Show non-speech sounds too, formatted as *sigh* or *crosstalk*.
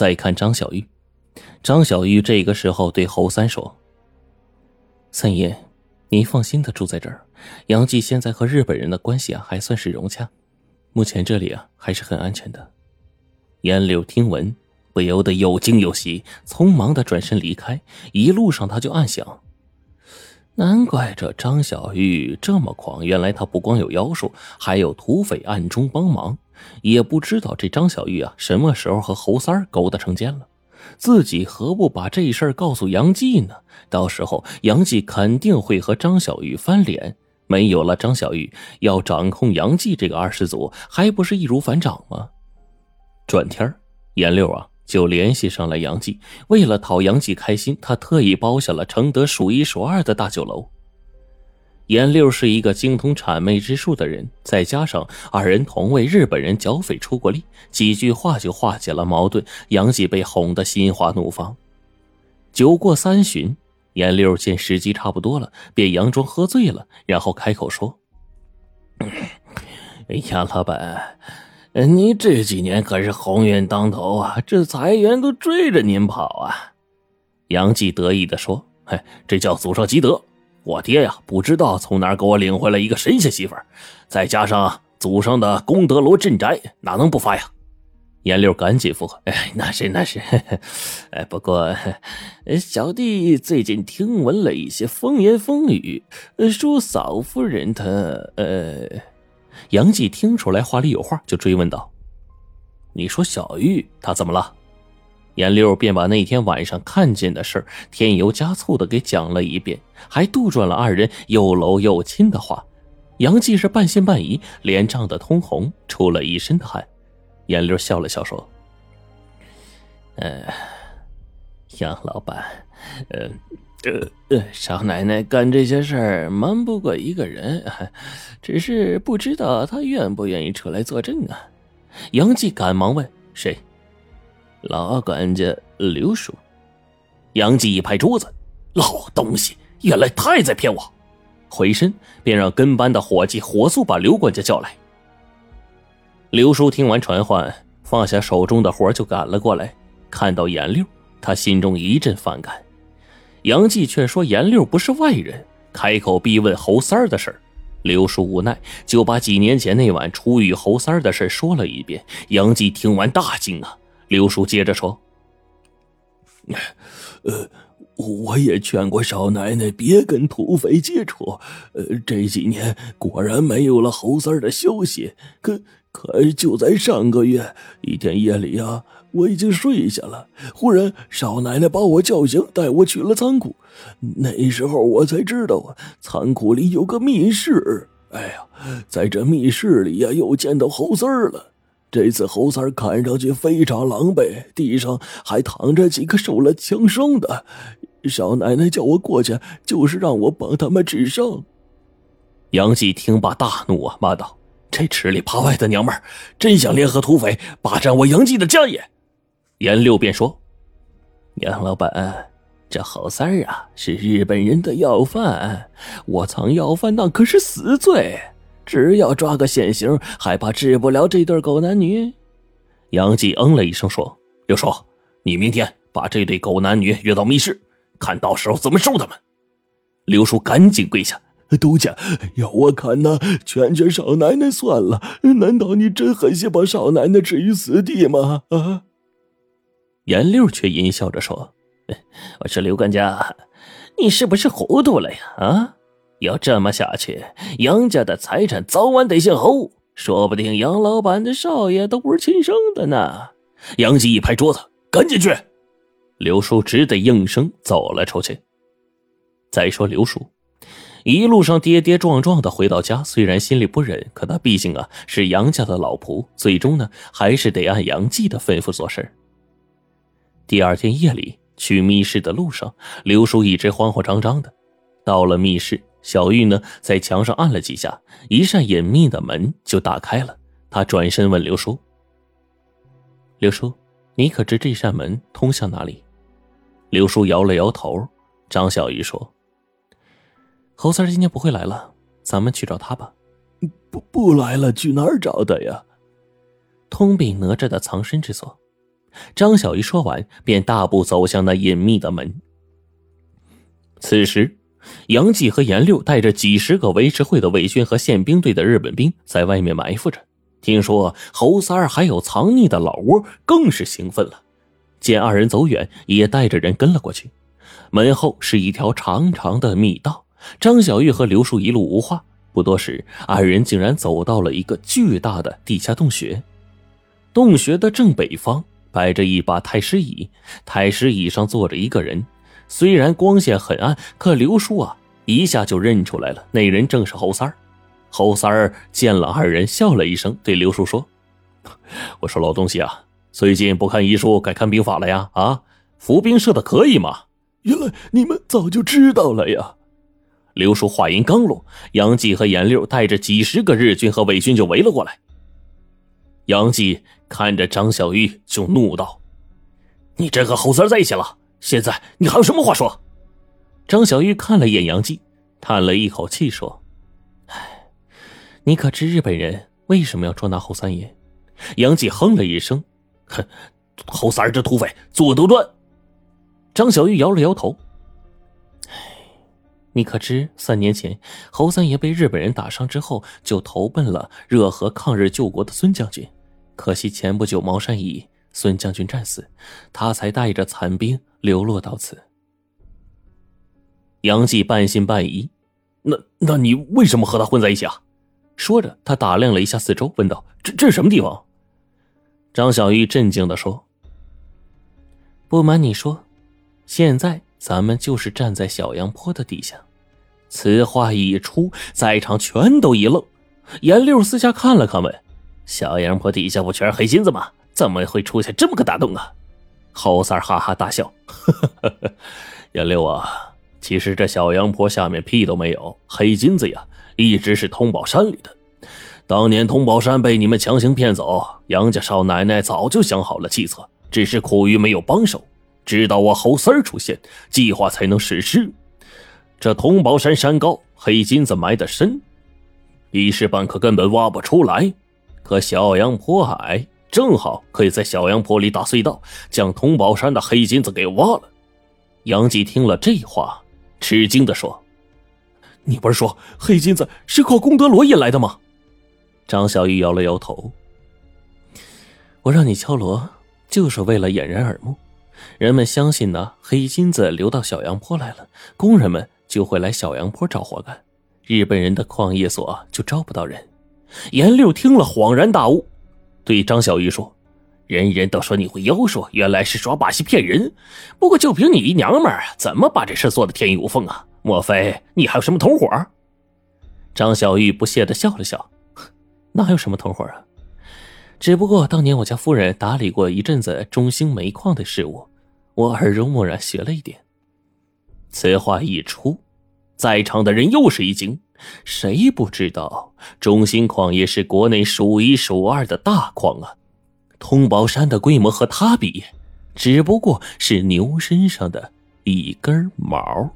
再看张小玉，张小玉这个时候对侯三说：“三爷，你放心的住在这儿。杨继现在和日本人的关系啊，还算是融洽，目前这里啊还是很安全的。”严柳听闻，不由得又惊又喜，匆忙的转身离开。一路上他就暗想：难怪这张小玉这么狂，原来他不光有妖术，还有土匪暗中帮忙。也不知道这张小玉啊，什么时候和侯三勾搭成奸了？自己何不把这事儿告诉杨继呢？到时候杨继肯定会和张小玉翻脸。没有了张小玉，要掌控杨继这个二世祖，还不是易如反掌吗？转天严六啊就联系上了杨继。为了讨杨继开心，他特意包下了承德数一数二的大酒楼。严六是一个精通谄媚之术的人，再加上二人同为日本人剿匪出过力，几句话就化解了矛盾。杨继被哄得心花怒放。酒过三巡，严六见时机差不多了，便佯装喝醉了，然后开口说：“杨老板，你这几年可是鸿运当头啊，这财源都追着您跑啊！”杨继得意地说：“嘿，这叫祖上积德。”我爹呀，不知道从哪给我领回来一个神仙媳妇儿，再加上祖上的功德罗镇宅，哪能不发呀？严六赶紧附和：“哎，那是那是，*laughs* 哎，不过小弟最近听闻了一些风言风语，说嫂夫人她……呃……”杨继听出来话里有话，就追问道：“你说小玉她怎么了？”严六便把那天晚上看见的事添油加醋的给讲了一遍，还杜撰了二人又搂又亲的话。杨继是半信半疑，脸涨得通红，出了一身的汗。严六笑了笑说：“呃，杨老板，呃，呃，少奶奶干这些事儿瞒不过一个人，只是不知道她愿不愿意出来作证啊。”杨继赶忙问：“谁？”老管家刘叔，杨继一拍桌子：“老东西，原来他也在骗我！”回身便让跟班的伙计火速把刘管家叫来。刘叔听完传唤，放下手中的活就赶了过来。看到严六，他心中一阵反感。杨继却说严六不是外人，开口逼问侯三儿的事刘叔无奈，就把几年前那晚初遇侯三儿的事说了一遍。杨继听完大惊啊！刘叔接着说：“呃，我也劝过少奶奶别跟土匪接触。呃，这几年果然没有了侯三的消息。可可就在上个月一天夜里啊，我已经睡下了，忽然少奶奶把我叫醒，带我去了仓库。那时候我才知道啊，仓库里有个密室。哎呀，在这密室里呀，又见到侯三儿了。”这次侯三看上去非常狼狈，地上还躺着几个受了枪伤的。少奶奶叫我过去，就是让我帮他们治伤。杨继听罢大怒啊，骂道：“这吃里扒外的娘们儿，真想联合土匪霸占我杨继的家业！”严六便说：“杨老板，这侯三儿啊是日本人的要犯，我藏要犯那可是死罪。”只要抓个现行，还怕治不了这对狗男女？杨继嗯了一声说：“刘叔，你明天把这对狗男女约到密室，看到时候怎么收他们。”刘叔赶紧跪下：“督家，要我看呢，劝劝少奶奶算了。难道你真狠心把少奶奶置于死地吗？”啊！严六却阴笑着说：“ *laughs* 我说刘管家，你是不是糊涂了呀？啊？”要这么下去，杨家的财产早晚得姓侯，说不定杨老板的少爷都不是亲生的呢。杨继一拍桌子：“赶紧去！”刘叔只得应声走了出去。再说刘叔，一路上跌跌撞撞的回到家，虽然心里不忍，可他毕竟啊是杨家的老仆，最终呢还是得按杨继的吩咐做事。第二天夜里去密室的路上，刘叔一直慌慌张张的，到了密室。小玉呢，在墙上按了几下，一扇隐秘的门就打开了。他转身问刘叔：“刘叔，你可知这扇门通向哪里？”刘叔摇了摇头。张小玉说：“侯三今天不会来了，咱们去找他吧。”“不，不来了，去哪儿找他呀？”“通禀哪吒的藏身之所。”张小玉说完，便大步走向那隐秘的门。此时，杨继和严六带着几十个维持会的伪军和宪兵队的日本兵在外面埋伏着。听说侯三儿还有藏匿的老窝，更是兴奋了。见二人走远，也带着人跟了过去。门后是一条长长的密道。张小玉和刘叔一路无话。不多时，二人竟然走到了一个巨大的地下洞穴。洞穴的正北方摆着一把太师椅，太师椅上坐着一个人。虽然光线很暗，可刘叔啊一下就认出来了，那人正是侯三儿。侯三儿见了二人，笑了一声，对刘叔说：“ *laughs* 我说老东西啊，最近不看医书，改看兵法了呀？啊，伏兵射的可以吗？原来你们早就知道了呀。”刘叔话音刚落，杨继和严六带着几十个日军和伪军就围了过来。杨继看着张小玉就怒道：“你真和侯三在一起了？现在你还有什么话说？”张小玉看了一眼杨继，叹了一口气说：“唉，你可知日本人为什么要捉拿侯三爷？”杨继哼了一声：“哼，侯三这土匪作恶多端。”张小玉摇了摇头。你可知，三年前侯三爷被日本人打伤之后，就投奔了热河抗日救国的孙将军。可惜前不久茅山乙孙将军战死，他才带着残兵流落到此。杨继半信半疑：“那那你为什么和他混在一起啊？”说着，他打量了一下四周，问道：“这这是什么地方？”张小玉震惊的说：“不瞒你说，现在。”咱们就是站在小阳坡的底下。此话一出，在场全都一愣。严六四下看了看，问：“小阳坡底下不全是黑金子吗？怎么会出现这么个大洞啊？”侯三哈哈大笑：“严六啊，其实这小羊坡下面屁都没有，黑金子呀，一直是通宝山里的。当年通宝山被你们强行骗走，杨家少奶奶早就想好了计策，只是苦于没有帮手。”直到我侯三出现，计划才能实施。这通宝山山高，黑金子埋得深，一时半刻根本挖不出来。可小羊坡矮，正好可以在小阳坡里打隧道，将通宝山的黑金子给挖了。杨继听了这话，吃惊的说：“你不是说黑金子是靠功德罗引来的吗？”张小玉摇了摇头：“我让你敲锣，就是为了掩人耳目。”人们相信呢，黑金子流到小阳坡来了，工人们就会来小阳坡找活干，日本人的矿业所就招不到人。严六听了恍然大悟，对张小玉说：“人人都说你会妖术，原来是耍把戏骗人。不过就凭你一娘们儿，怎么把这事做的天衣无缝啊？莫非你还有什么同伙？”张小玉不屑的笑了笑：“哪有什么同伙啊？只不过当年我家夫人打理过一阵子中兴煤矿的事务。”我耳濡目染，学了一点。此话一出，在场的人又是一惊。谁不知道中兴矿业是国内数一数二的大矿啊？通宝山的规模和它比，只不过是牛身上的一根毛。